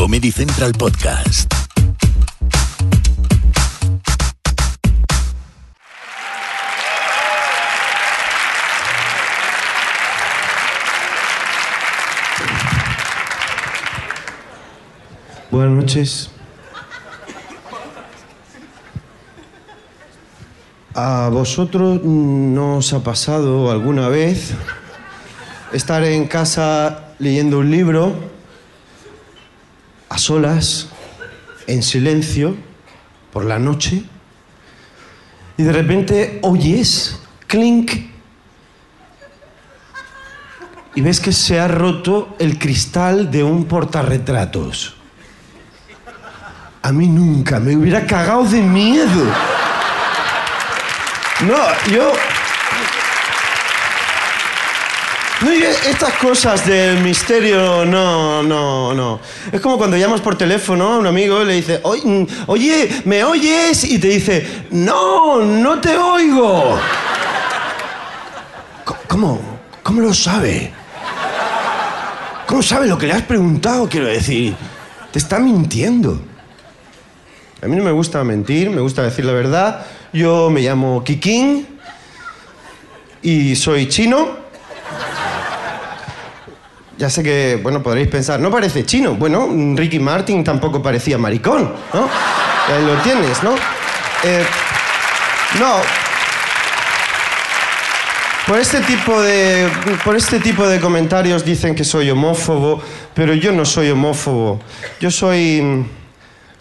Comedy Central Podcast. Buenas noches. ¿A vosotros no os ha pasado alguna vez estar en casa leyendo un libro a solas, en silencio, por la noche, y de repente oyes clink y ves que se ha roto el cristal de un portarretratos? A mí nunca, me hubiera cagado de miedo. No, yo... No, estas cosas del misterio, no, no, no. Es como cuando llamas por teléfono a un amigo y le dices, "Oy- mm, oye, ¿me oyes? Y te dice, no, no te oigo. ¿Cómo? ¿Cómo lo sabe? ¿Cómo sabe lo que le has preguntado? Quiero decir, te está mintiendo. A mí no me gusta mentir, me gusta decir la verdad. Yo me llamo Kikín y soy chino. Ya sé que, bueno, podréis pensar, no parece chino. Bueno, Ricky Martin tampoco parecía maricón, ¿no? Ahí lo tienes, ¿no? Eh, no. Por este, tipo de, por este tipo de comentarios dicen que soy homófobo, pero yo no soy homófobo. Yo soy...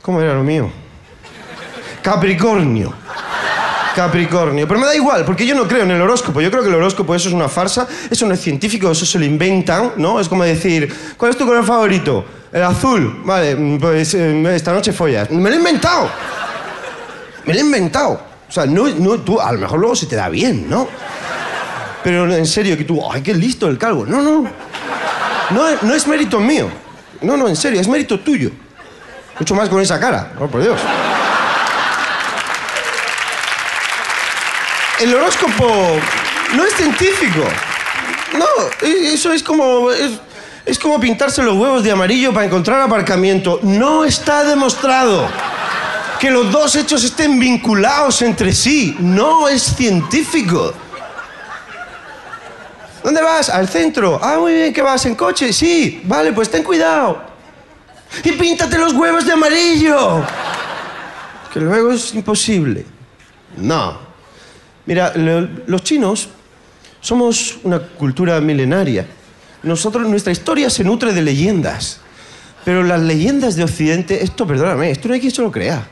¿Cómo era lo mío? Capricornio. Capricornio. Pero me da igual, porque yo no creo en el horóscopo. Yo creo que el horóscopo eso es una farsa, eso no es científico, eso se lo inventan, ¿no? Es como decir, ¿cuál es tu color favorito? El azul. Vale, mm, pues eh, esta noche follas. Me lo he inventado. Me lo he inventado. O sea, no, no, tú, a lo mejor luego se te da bien, ¿no? Pero en serio, que tú, ¡ay, qué listo el calvo! No, no. No, no es mérito mío. No, no, en serio, es mérito tuyo. Mucho más con esa cara, oh, por Dios. El horóscopo no es científico. No, e- eso es como. Es, como pintarse los huevos de amarillo para encontrar aparcamiento. No está demostrado que los dos hechos estén vinculados entre sí. No es científico. ¿Dónde vas? Al centro. Ah, muy bien, ¿que vas? ¿En coche? Sí. Vale, pues ten cuidado. Y píntate los huevos de amarillo. Que luego es imposible. No. Mira, lo- los chinos somos una cultura milenaria. Nosotros, nuestra historia se nutre de leyendas. Pero las leyendas de Occidente, esto, perdóname, esto no hay quien se lo crea.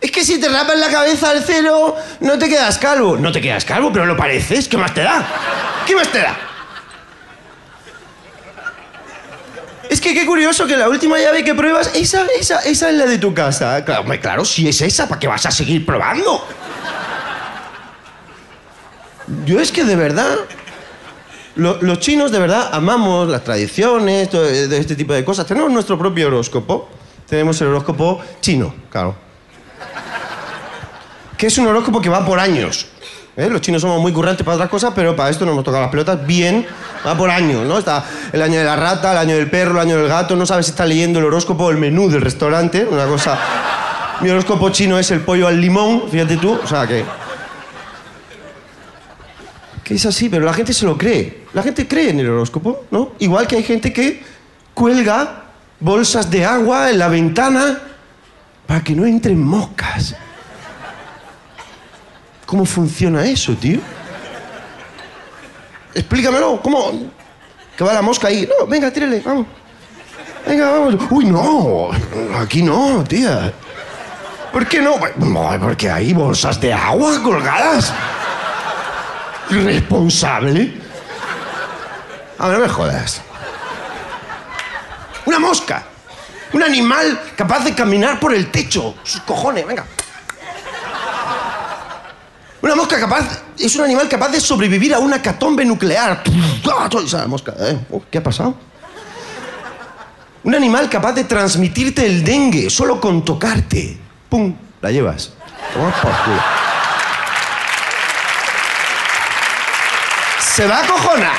Es que si te rapas la cabeza al cero, no te quedas calvo. No te quedas calvo, pero lo pareces. ¿Qué más te da? ¿Qué más te da? Es que qué curioso que la última llave que pruebas, esa, esa, esa es la de tu casa. Claro, claro, si es esa, ¿para qué vas a seguir probando? Yo es que de verdad, lo- los chinos de verdad amamos las tradiciones, todo de este tipo de cosas. Tenemos nuestro propio horóscopo. Tenemos el horóscopo chino, claro. Que es un horóscopo que va por años. ¿eh? Los chinos somos muy currantes para otras cosas, pero para esto nos hemos tocado las pelotas bien. Va por años, ¿no? Está el año de la rata, el año del perro, el año del gato. No sabes si está leyendo el horóscopo o el menú del restaurante. Una cosa... Mi horóscopo chino es el pollo al limón, fíjate tú. O sea que... Es así, pero la gente se lo cree. La gente cree en el horóscopo, ¿no? Igual que hay gente que cuelga bolsas de agua en la ventana para que no entren moscas. ¿Cómo funciona eso, tío? Explícamelo, ¿cómo? Que va la mosca ahí. No, venga, tírale, vamos. Venga, vamos. Uy, no, aquí no, tía. ¿Por qué? No, porque hay bolsas de agua colgadas. Irresponsable. A ver, no me jodas. Una mosca. Un animal capaz de caminar por el techo. Sus cojones, venga. Una mosca capaz. Es un animal capaz de sobrevivir a una catombe nuclear. ¿eh? ¿Qué ha pasado? Un animal capaz de transmitirte el dengue solo con tocarte. ¡Pum! La llevas. Se va a cojonar.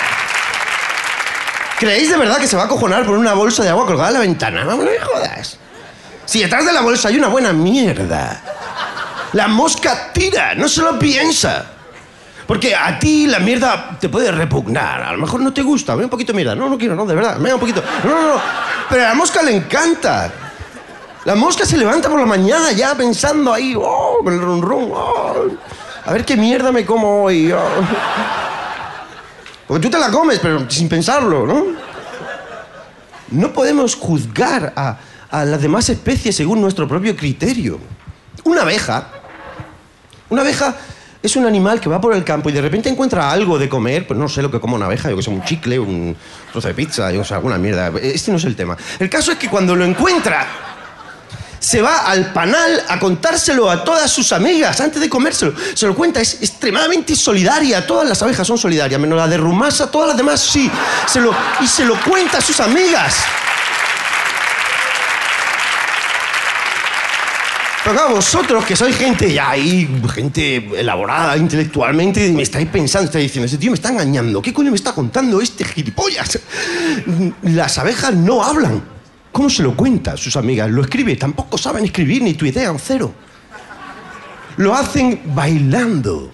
¿Creéis de verdad que se va a cojonar por una bolsa de agua colgada en la ventana? No me jodas. Si detrás de la bolsa hay una buena mierda. La mosca tira, no se lo piensa. Porque a ti la mierda te puede repugnar. A lo mejor no te gusta. Ve un poquito de. No, no quiero, no, de verdad. Venga un poquito. No, no, no. Pero a la mosca le encanta. La mosca se levanta por la mañana ya pensando ahí, oh, el rum, oh, a ver qué mierda me como hoy. oh. Porque tú te la comes, pero sin pensarlo, ¿no? No podemos juzgar a, a las demás especies según nuestro propio criterio. Una abeja, una abeja es un animal que va por el campo y de repente encuentra algo de comer, pues no sé lo que come una abeja, yo que sé, un chicle, un trozo de pizza, yo que sé, alguna mierda. Este no es el tema. El caso es que cuando lo encuentra, se va al panal a contárselo a todas sus amigas antes de comérselo. Se lo cuenta, es extremadamente solidaria. Todas las abejas son solidarias, menos la de Rumasa, todas las demás sí. Se lo, y se lo cuenta a sus amigas. Pero claro, vosotros que sois gente ya ahí, gente elaborada intelectualmente, me estáis pensando, estáis diciendo, ese tío me está engañando. ¿Qué coño me está contando este gilipollas? Las abejas no hablan. ¿Cómo se lo cuenta sus amigas? Lo escribe, tampoco saben escribir ni tuitean, cero. Lo hacen bailando.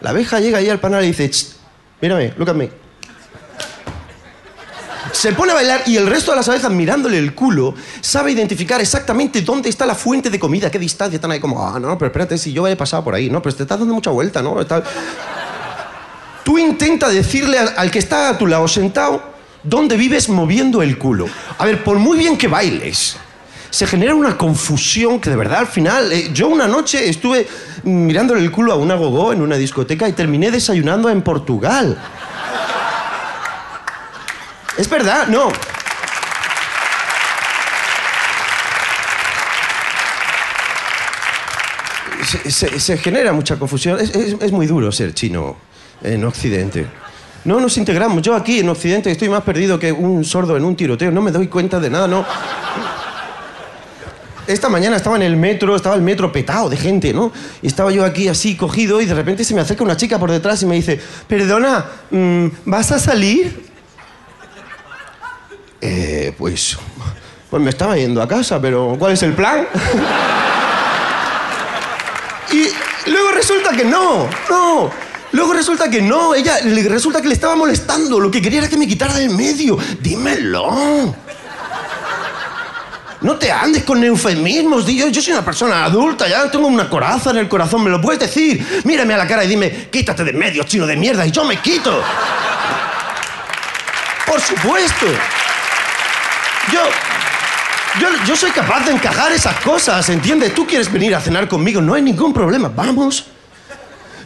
La abeja llega ahí al panal y dice, "Ch, mírame, look at me. Se pone a bailar y el resto de las abejas mirándole el culo sabe identificar exactamente dónde está la fuente de comida, qué distancia están ahí como, ah, no, pero espérate, si yo he pasado por ahí, no, pero te estás dando mucha vuelta, ¿no? Está- Tú intenta decirle al que está a tu lado sentado dónde vives moviendo el culo. A ver, por muy bien que bailes, se genera una confusión que de verdad al final... eh, yo una noche estuve mirándole el culo a una gogó en una discoteca y terminé desayunando en Portugal. Es verdad, no. Se, se- genera mucha confusión. Es, es- es muy duro ser chino en Occidente. No nos integramos. Yo aquí en Occidente estoy más perdido que un sordo en un tiroteo. No me doy cuenta de nada, no. Esta mañana estaba en el metro, estaba el metro petado de gente, ¿no? Y estaba yo aquí así cogido y de repente se me acerca una chica por detrás y me dice, perdona, mm, ¿vas a salir? Eh, pues, pues me estaba yendo a casa, pero ¿cuál es el plan? y luego resulta que no, no. Luego resulta que no, ella resulta que le estaba molestando. Lo que quería era que me quitara del medio. Dímelo. No te andes con eufemismos, yo, yo soy una persona adulta, ya tengo una coraza en el corazón, me lo puedes decir. Mírame a la cara y dime, quítate de medio, chino de mierda, y yo me quito. Por supuesto. Yo, yo, yo soy capaz de encajar esas cosas, ¿entiendes? Tú quieres venir a cenar conmigo, no hay ningún problema, vamos.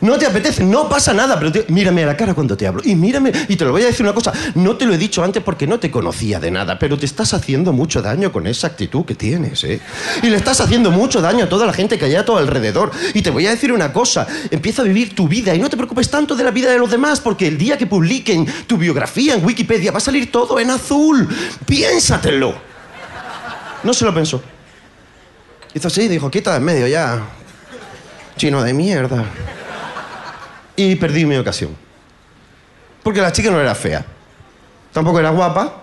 No te apetece, no pasa nada, pero te- mírame a la cara cuando te hablo. Y mírame, y te lo voy a decir una cosa, no te lo he dicho antes porque no te conocía de nada, pero te estás haciendo mucho daño con esa actitud que tienes, ¿eh? Y le estás haciendo mucho daño a toda la gente que hay a tu alrededor. Y te voy a decir una cosa, empieza a vivir tu vida y no te preocupes tanto de la vida de los demás, porque el día que publiquen tu biografía en Wikipedia va a salir todo en azul. Piénsatelo. No se lo pensó. Hizo así, dijo, quita de en medio ya. Chino de mierda y perdí mi ocasión. Porque la chica no era fea. Tampoco era guapa.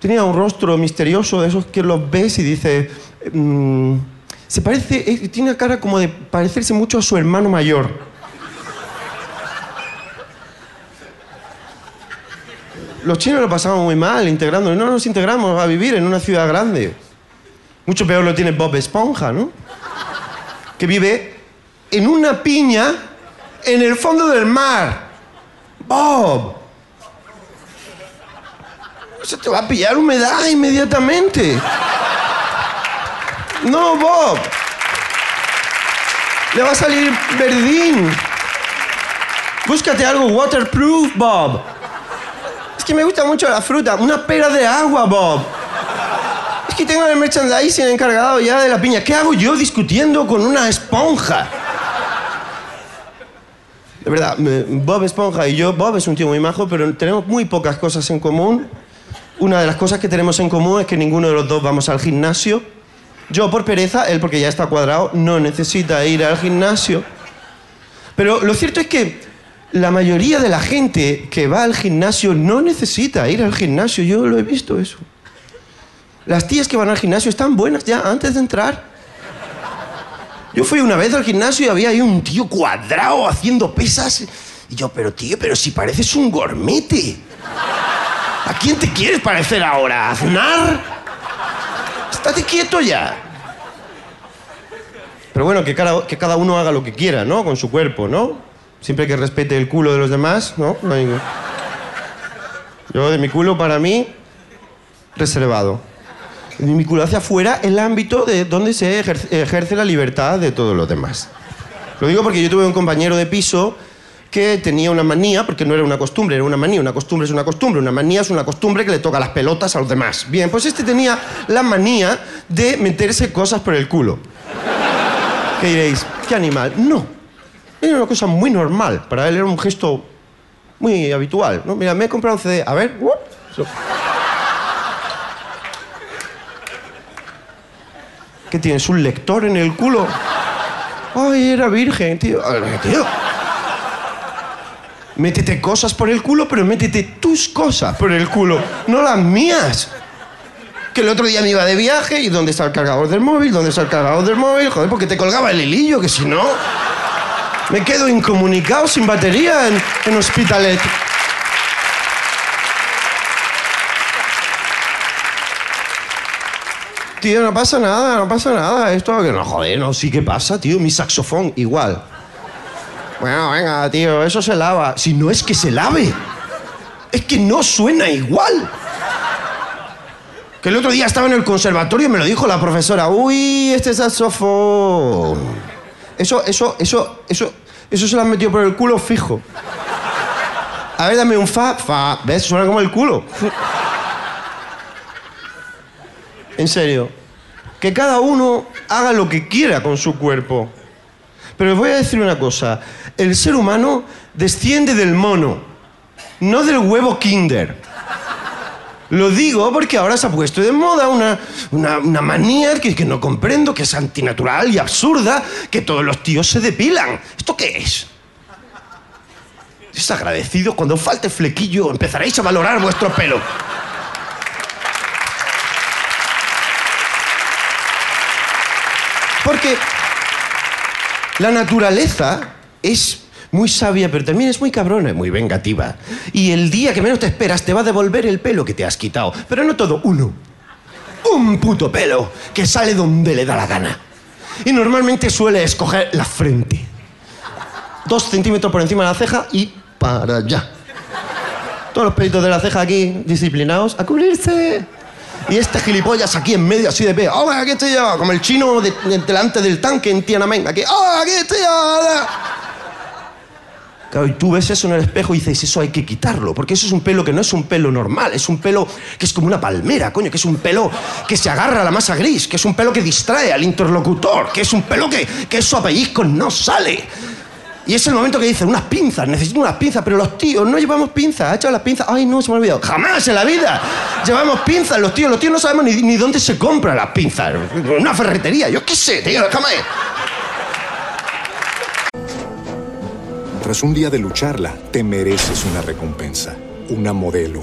Tenía un rostro misterioso de esos que los ves y dices... mm, se parece... tiene una cara como de parecerse mucho a su hermano mayor. Los chinos lo pasaban muy mal integrando. No nos integramos a vivir en una ciudad grande. Mucho peor lo tiene Bob Esponja, ¿no? Que vive en una piña en el fondo del mar. Bob. Se te va a pillar humedad inmediatamente. No, Bob. Le va a salir verdín. Búscate algo waterproof, Bob. que me gusta mucho la fruta. Una pera de agua, Bob. Es que tengo el merchandising encargado ya de la piña. ¿Qué hago yo discutiendo con una esponja? De verdad, Bob Esponja y yo, Bob es un tío muy majo, pero tenemos muy pocas cosas en común. Una de las cosas que tenemos en común es que ninguno de los dos vamos al gimnasio. Yo por pereza, él porque ya está cuadrado, no necesita ir al gimnasio. Pero lo cierto es que la mayoría de la gente que va al gimnasio no necesita ir al gimnasio. Yo lo he visto eso. Las tías que van al gimnasio están buenas ya antes de entrar. Yo fui una vez al gimnasio y había ahí un tío cuadrado haciendo pesas. Y yo, pero tío, pero si pareces un gormete. ¿A quién te quieres parecer ahora? ¿A Aznar? Estate quieto ya. Pero bueno, que cada, que cada uno haga lo que quiera, ¿no? Con su cuerpo, ¿no? Siempre que respete el culo de los demás, ¿no? No hay- Yo de mi culo, para mí, reservado. Mi culo hacia afuera, el ámbito de donde se ejerce, ejerce la libertad de todos los demás. Lo digo porque yo tuve un compañero de piso que tenía una manía, porque no era una costumbre, era una manía. Una costumbre es una costumbre, una manía es una costumbre que le toca las pelotas a los demás. Bien, pues este tenía la manía de meterse cosas por el culo. ¿Qué diréis? ¿Qué animal? No. Era una cosa muy normal. Para él era un gesto muy habitual. ¿no? Mira, me he comprado un CD. A ver. ¡uh! ¿Qué tienes? ¿Un lector en el culo? Ay, era virgen, tío. A ver, tío. Métete cosas por el culo, pero métete tus cosas por el culo, no las mías. Que el otro día me iba de viaje y ¿dónde está el cargador del móvil? ¿Dónde está el cargador del móvil? Joder, porque te colgaba el hilillo, que si no... Me quedo incomunicado, sin batería, en, en Hospitalet. Tío, no pasa nada, no pasa nada. Esto que no, joder, no, sí que pasa, tío. Mi saxofón, igual. Bueno, venga, tío, eso se lava. Si no es que se lave. Es que no suena igual. Que el otro día estaba en el conservatorio y me lo dijo la profesora. Uy, este saxofón. Eso, eso, eso, eso, eso se lo han metido por el culo fijo. A ver, dame un fa, fa. ¿Ves? Suena como el culo. En serio. Que cada uno haga lo que quiera con su cuerpo. Pero os voy a decir una cosa. El ser humano desciende del mono, no del huevo kinder. Lo digo porque ahora se ha puesto de moda una, una, manía que, que no comprendo, que es antinatural y absurda, que todos los tíos se depilan. ¿Esto qué es? Es agradecido. Cuando falte flequillo empezaréis a valorar vuestro pelo. Porque la naturaleza es muy sabia, pero también es muy cabrona y muy vengativa. Y el día que menos te esperas te va a devolver el pelo que te has quitado. Pero no todo, uno. Un puto pelo que sale donde le da la gana. Y normalmente suele escoger la frente. Dos centímetros por encima de la ceja y para allá. Todos los pelitos de la ceja aquí disciplinados a cubrirse. Y este gilipollas aquí en medio, así de pie. ¡Oh, aquí estoy yo! Como el chino de- de- delante del tanque en Tiananmen. Aquí, ¡oh, aquí estoy yo! Claro, y tú ves eso en el espejo y dices, eso hay que quitarlo, porque eso es un pelo que no es un pelo normal, es un pelo que es como una palmera, coño, que es un pelo que se agarra a la masa gris, que es un pelo que distrae al interlocutor, que es un pelo que, que esos pellizcos no sale. Y es el momento que dicen, unas pinzas, necesito unas pinzas, pero los tíos no llevamos pinzas, ¿ha echado las pinzas? Ay, no, se me ha olvidado. Jamás en la vida llevamos pinzas, los tíos, los tíos no sabemos ni, dónde se compran las pinzas. Una ferretería, yo qué sé, tío, déjame. Tras un día de lucharla, te mereces una recompensa, una modelo,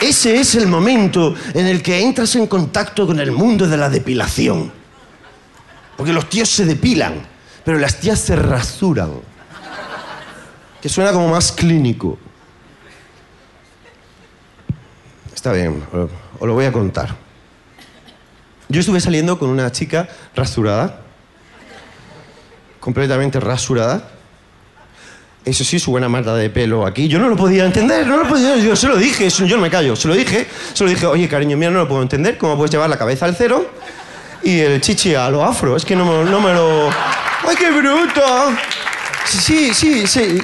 ese es el momento en el que entras en contacto con el mundo de la depilación. Porque los tíos se depilan, pero las tías se rasuran. Que suena como más clínico. Está bien, os lo voy a contar. Yo estuve saliendo con una chica rasurada, completamente rasurada. Eso sí, su buena marca de pelo aquí. Yo no lo podía entender, no lo podía. Yo se lo dije, yo no me callo. Se lo dije, se lo dije, oye, cariño mío, no lo puedo entender. ¿Cómo puedes llevar la cabeza al cero y el chichi a lo afro? Es que no me, no me lo. ¡Ay, qué bruto! Sí, sí, sí.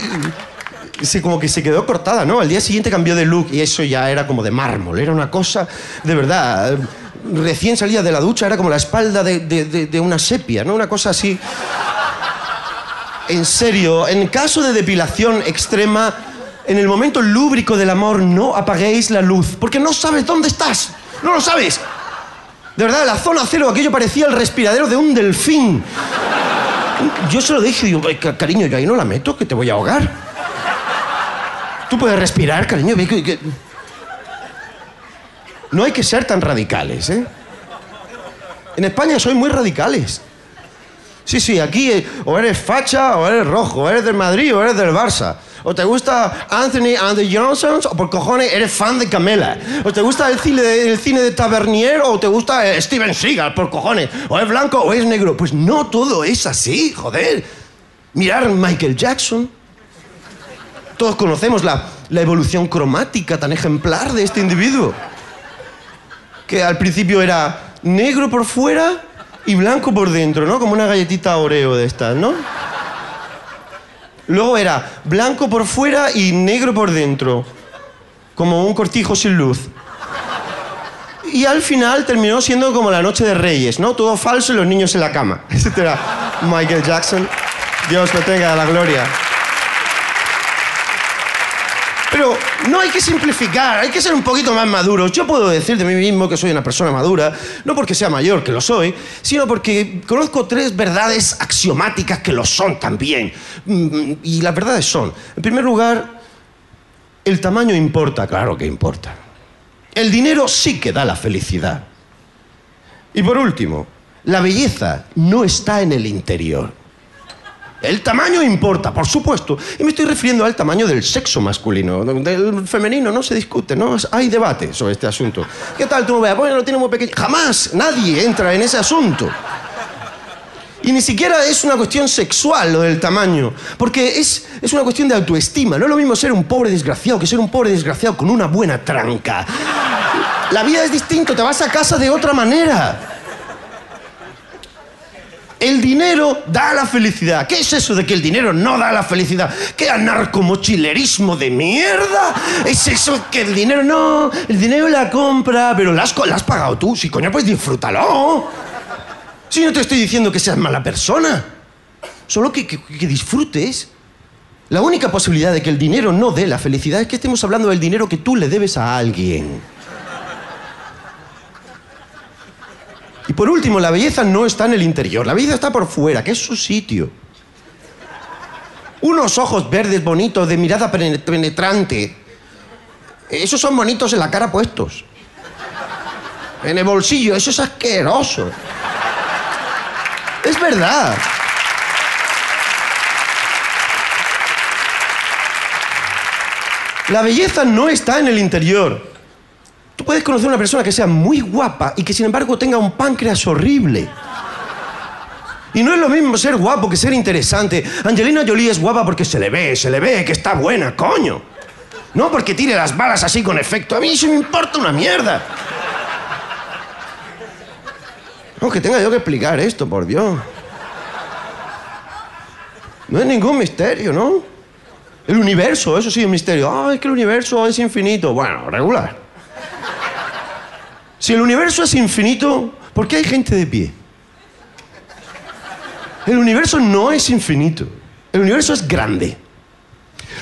Sí, como que se quedó cortada, ¿no? Al día siguiente cambió de look y eso ya era como de mármol. Era una cosa, de verdad, recién salía de la ducha, era como la espalda de- de una sepia, ¿no? Una cosa así. En serio, en caso de depilación extrema, en el momento lúbrico del amor, no apaguéis la luz, porque no sabes dónde estás. No lo sabes. De verdad, la zona cero, aquello parecía el respiradero de un delfín. Yo se lo dije, digo, "Ay, ca- cariño, yo ahí no la meto, que te voy a ahogar. Tú puedes respirar, cariño. que- No hay que ser tan radicales, ¿eh? En España soy muy radicales. Sí, sí, aquí eh, o eres facha o eres rojo, o eres del Madrid o eres del Barça. O te gusta Anthony and the o por cojones eres fan de Camela. O te gusta el cine de, el cine de Tavernier o te gusta eh, Steven Seagal por cojones. O es blanco o es negro. Pues no todo es así, joder. Mirar Michael Jackson. Todos conocemos la, la evolución cromática tan ejemplar de este individuo. Que al principio era negro por fuera y blanco por dentro, ¿no? Como una galletita Oreo de estas, ¿no? Luego era blanco por fuera y negro por dentro. Como un cortijo sin luz. Y al final terminó siendo como la noche de Reyes, ¿no? Todo falso y los niños en la cama. Este era Michael Jackson. Dios lo tenga la gloria. Pero no hay que simplificar, hay que ser un poquito más maduros. Yo puedo decir de mí mismo que soy una persona madura, no porque sea mayor, que lo soy, sino porque conozco tres verdades axiomáticas que lo son también. Mm, Y las verdades son, en primer lugar, el tamaño importa, claro que importa. El dinero sí que da la felicidad. Y por último, la belleza no está en el interior. El tamaño importa, por supuesto. Y me estoy refiriendo al tamaño del sexo masculino. Del femenino no se discute, ¿no? Hay debate sobre este asunto. ¿Qué tal tú me veas? Bueno, lo tiene muy pequeño. Jamás nadie entra en ese asunto. Y ni siquiera es una cuestión sexual lo del tamaño, porque es, es una cuestión de autoestima. No es lo mismo ser un pobre desgraciado que ser un pobre desgraciado con una buena tranca. La vida es distinto, te vas a casa de otra manera. El dinero da la felicidad. ¿Qué es eso de que el dinero no da la felicidad? ¿Qué anarcomochilerismo de mierda? ¿Es eso que el dinero no? El dinero la compra, pero la has, la pagado tú. Si coño, pues disfrútalo. Si no te estoy diciendo que seas mala persona. Solo que disfrutes. La única posibilidad de que el dinero no dé la felicidad es que estemos hablando del dinero que tú le debes a alguien. Y por último, la belleza no está en el interior, la belleza está por fuera, que es su sitio. Unos ojos verdes bonitos, de mirada pene- penetrante. Esos son bonitos en la cara puestos. En el bolsillo, eso es asqueroso. Es verdad. La belleza no está en el interior. Puedes conocer una persona que sea muy guapa y que sin embargo tenga un páncreas horrible. Y no es lo mismo ser guapo que ser interesante. Angelina Jolie es guapa porque se le ve, se le ve que está buena, coño. No porque tire las balas así con efecto. A mí eso me importa una mierda. No, que tenga yo que explicar esto, por Dios. No es ningún misterio, ¿no? El universo, eso sí es un misterio. Ah, es que el universo es infinito. Bueno, regular. Si el universo es infinito, ¿por qué hay gente de pie? El universo no es infinito. El universo es grande.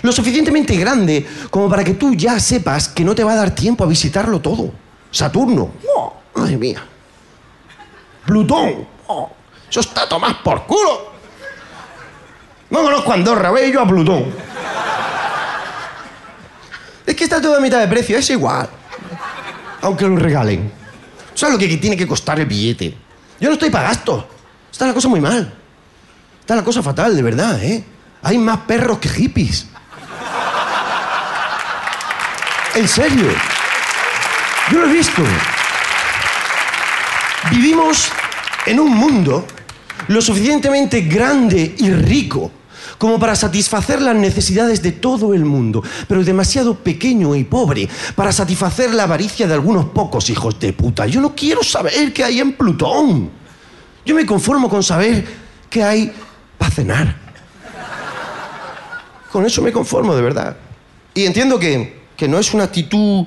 Lo suficientemente grande como para que tú ya sepas que no te va a dar tiempo a visitarlo todo. Saturno. ¡Oh! ¡Ay, mía! Plutón. ¡Oh! Eso está tomás por culo. No conozco a Andorra, voy yo a Plutón. Es que está todo a mitad de precio, es igual. Aunque lo regalen. ¿Sabes lo que tiene que costar el billete? Yo no estoy para gasto. Está la cosa muy mal. Está la cosa fatal, de verdad, ¿eh? Hay más perros que hippies. En serio. Yo lo he visto. Vivimos en un mundo lo suficientemente grande y rico como para satisfacer las necesidades de todo el mundo, pero demasiado pequeño y pobre para satisfacer la avaricia de algunos pocos hijos de puta. Yo no quiero saber qué hay en Plutón. Yo me conformo con saber qué hay para cenar. Con eso me conformo, de verdad. Y entiendo que, que no es una actitud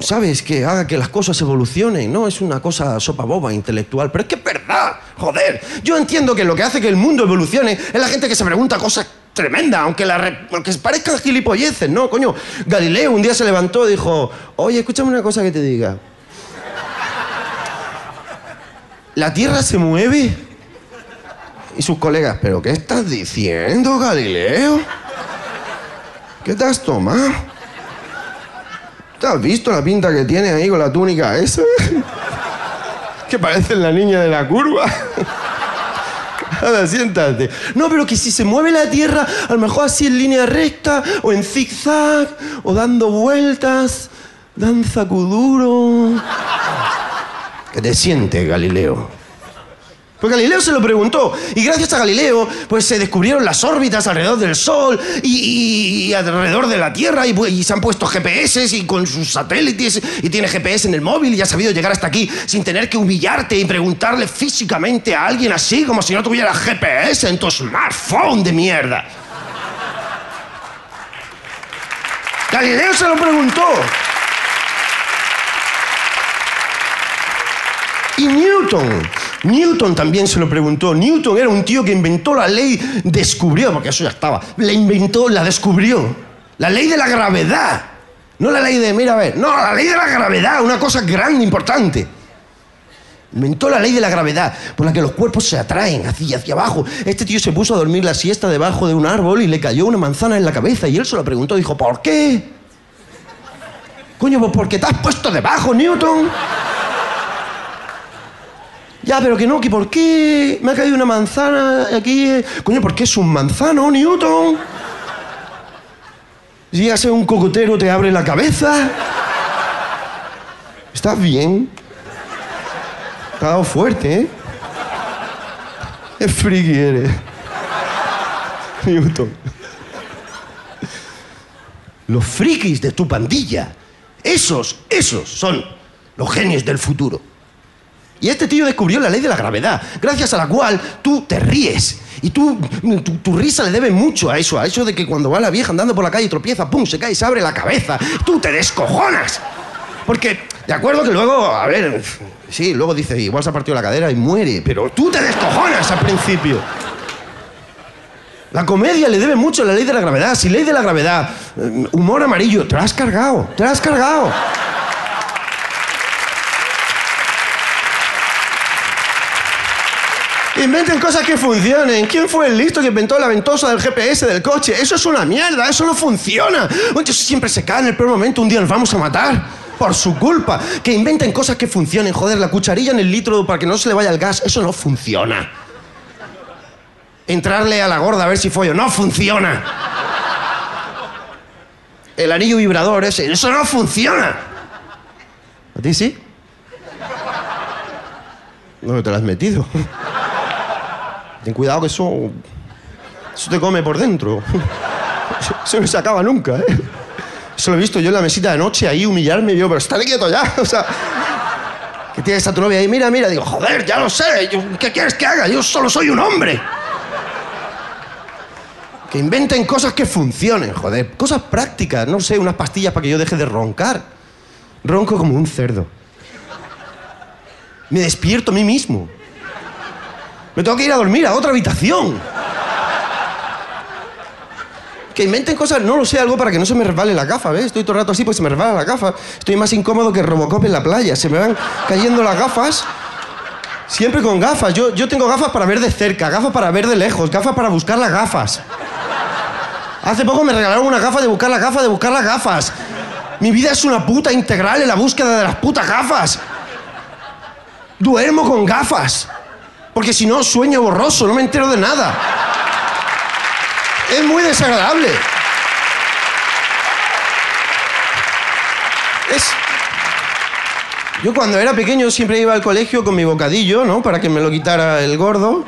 ¿sabes? Que haga que las cosas evolucionen, ¿no? Es una cosa sopa boba intelectual, pero es que es verdad, joder. Yo entiendo que lo que hace que el mundo evolucione es la gente que se pregunta cosas tremendas, aunque, la aunque parezcan gilipolleces, ¿no? Coño, Galileo un día se levantó y dijo, oye, escúchame una cosa que te diga. ¿La Tierra se mueve? Y sus colegas, ¿pero qué estás diciendo, Galileo? ¿Qué te has tomado? ¿Te has visto la pinta que tiene ahí con la túnica esa? que parece la niña de la curva. Ahora siéntate. No, pero que si se mueve la Tierra, a lo mejor así en línea recta, o en zigzag, o dando vueltas, danza cuduro. ¿Qué te sientes, Galileo? Pues Galileo se lo preguntó. Y gracias a Galileo, pues se descubrieron las órbitas alrededor del Sol y, alrededor de la Tierra. Y, se han puesto GPS y con sus satélites. Y tiene GPS en el móvil y ha sabido llegar hasta aquí sin tener que humillarte y preguntarle físicamente a alguien así, como si no tuviera GPS en tu smartphone de mierda. Galileo se lo preguntó. Y Newton Newton también se lo preguntó. Newton era un tío que inventó la ley, descubrió, porque eso ya estaba, la inventó, la descubrió. La ley de la gravedad. No la ley de, mira, a ver, no, la ley de la gravedad, una cosa grande, importante. Inventó la ley de la gravedad, por la que los cuerpos se atraen hacia, hacia abajo. Este tío se puso a dormir la siesta debajo de un árbol y le cayó una manzana en la cabeza. Y él se lo preguntó, dijo, ¿por qué? Coño, pues porque te has puesto debajo, Newton. Ya, pero que no, que por qué me ha caído una manzana aquí. Coño, ¿por qué es un manzano, Newton? Si ya un cocotero, te abre la cabeza. ¿Estás bien? Te ha dado fuerte, ¿eh? Qué friki eres. Newton. Los frikis de tu pandilla. Esos, esos son los genios del futuro. Y este tío descubrió la ley de la gravedad, gracias a la cual tú te ríes. Y tú, tu, risa le debe mucho a eso, a eso de que cuando va la vieja andando por la calle y tropieza, ¡pum! se cae y se abre la cabeza. Tú te descojonas. Porque, de acuerdo que luego, a ver, sí, luego dice, igual se ha partido la cadera y muere, pero tú te descojonas al principio. La comedia le debe mucho a la ley de la gravedad. Si ley de la gravedad, eh, humor amarillo, te lo has cargado, te lo has cargado. Inventen cosas que funcionen. ¿Quién fue el listo que inventó la ventosa del GPS del coche? Eso es una mierda, eso no funciona. Oye, siempre se cae en el peor momento, un día nos vamos a matar. Por su culpa. Que inventen cosas que funcionen. Joder, la cucharilla en el litro para que no se le vaya el gas, eso no funciona. Entrarle a la gorda a ver si follo, no funciona. El anillo vibrador ese, eso no funciona. ¿A ti sí? No te lo has metido. Ten cuidado que eso. Eso te come por dentro. Eso no se acaba nunca, ¿eh? Eso lo he visto yo en la mesita de noche ahí humillarme yo, pero está quieto ya. O sea, que tienes a tu novia ahí, mira, mira. Digo, joder, ya lo sé. ¿Qué quieres que haga? Yo solo soy un hombre. Que inventen cosas que funcionen, joder. Cosas prácticas. No sé, unas pastillas para que yo deje de roncar. Ronco como un cerdo. Me despierto a mí mismo. Me tengo que ir a dormir a otra habitación. Que inventen cosas, no lo sé, algo para que no se me resbale la gafa, ¿ves? Estoy todo el rato así, pues se me resbala la gafa. Estoy más incómodo que Robocop en la playa. Se me van cayendo las gafas. Siempre con gafas. Yo, yo tengo gafas para ver de cerca, gafas para ver de lejos, gafas para buscar las gafas. Hace poco me regalaron una gafa de buscar las gafas, de buscar las gafas. Mi vida es una puta integral en la búsqueda de las putas gafas. Duermo con gafas. Porque si no, sueño borroso, no me entero de nada. Es muy desagradable. Es, Yo cuando era pequeño siempre iba al colegio con mi bocadillo, ¿no? Para que me lo quitara el gordo.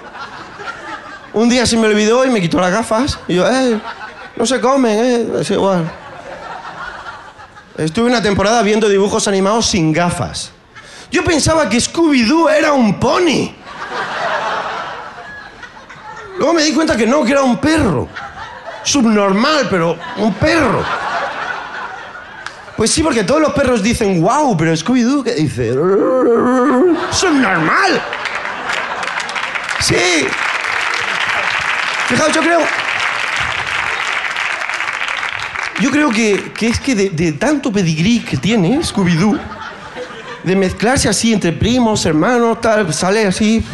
Un día se me olvidó y me quitó las gafas. Y yo, eh, no se comen, eh, es igual. Estuve una temporada viendo dibujos animados sin gafas. Yo pensaba que Scooby-Doo era un pony. Luego me di cuenta que no, que era un perro. Subnormal, pero un perro. Pues sí, porque todos los perros dicen wow, pero Scooby-Doo, ¿qué dice? Subnormal. Sí. Fijaos, yo creo. Yo creo que, que es que de, de tanto pedigrí que tiene Scooby-Doo, de mezclarse así entre primos, hermanos, tal, sale así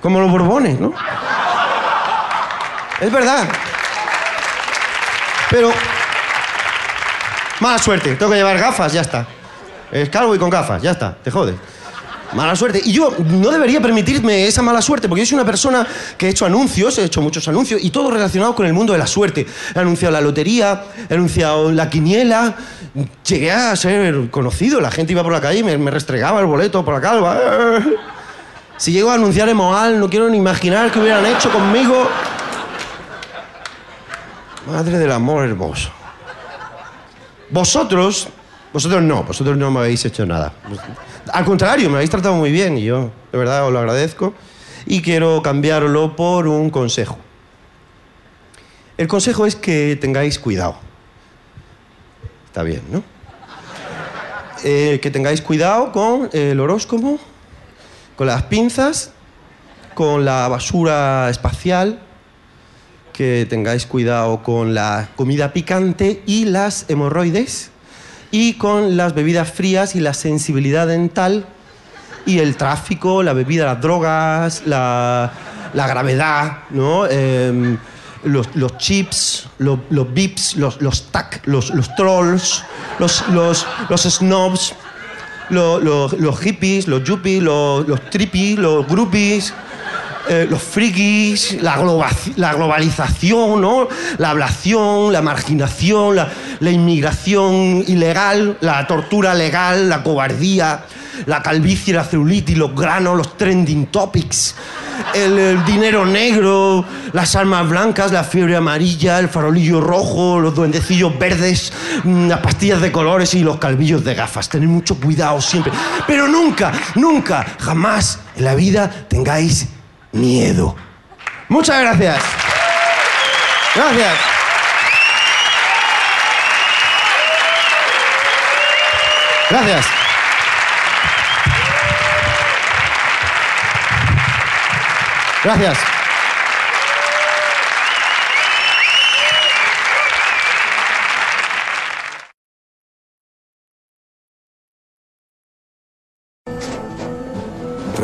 como los borbones, ¿no? Es verdad. Pero. Mala suerte, tengo que llevar gafas, ya está. Es calvo y con gafas, ya está, te jodes. Mala suerte. Y yo no debería permitirme esa mala suerte, porque yo soy una persona que he hecho anuncios, he hecho muchos anuncios, y todo relacionado con el mundo de la suerte. He anunciado la lotería, he anunciado la quiniela, llegué a ser conocido, la gente iba por la calle y me, me restregaba el boleto por la calva. Si llego a anunciar Emoal, no quiero ni imaginar qué hubieran hecho conmigo. Madre del amor hermoso. Vosotros, vosotros no, vosotros no me habéis hecho nada. Al contrario, me habéis tratado muy bien y yo de verdad os lo agradezco y quiero cambiarlo por un consejo. El consejo es que tengáis cuidado. Está bien, ¿no? Eh, que tengáis cuidado con el horóscopo, con las pinzas, con la basura espacial, que tengáis cuidado con la comida picante y las hemorroides, y con las bebidas frías y la sensibilidad dental, y el tráfico, la bebida, las drogas, la, la gravedad, ¿no? Em, los, chips, los, bips, los, tac, los, trolls, los, los, los snobs, los hippies, los yuppies, los, los trippies, los groupies, eh, los frikis, la, globa- la globalización, ¿no? la ablación, la marginación, la, inmigración ilegal, la tortura legal, la cobardía, la calvicie, la celulitis, los granos, los trending topics, el, el dinero negro, las armas blancas, la fiebre amarilla, el farolillo rojo, los duendecillos verdes, mm, las pastillas de colores y los calvillos de gafas. Tened mucho cuidado siempre. Pero nunca, nunca, jamás en la vida tengáis miedo. Muchas gracias. Gracias. Gracias. Gracias.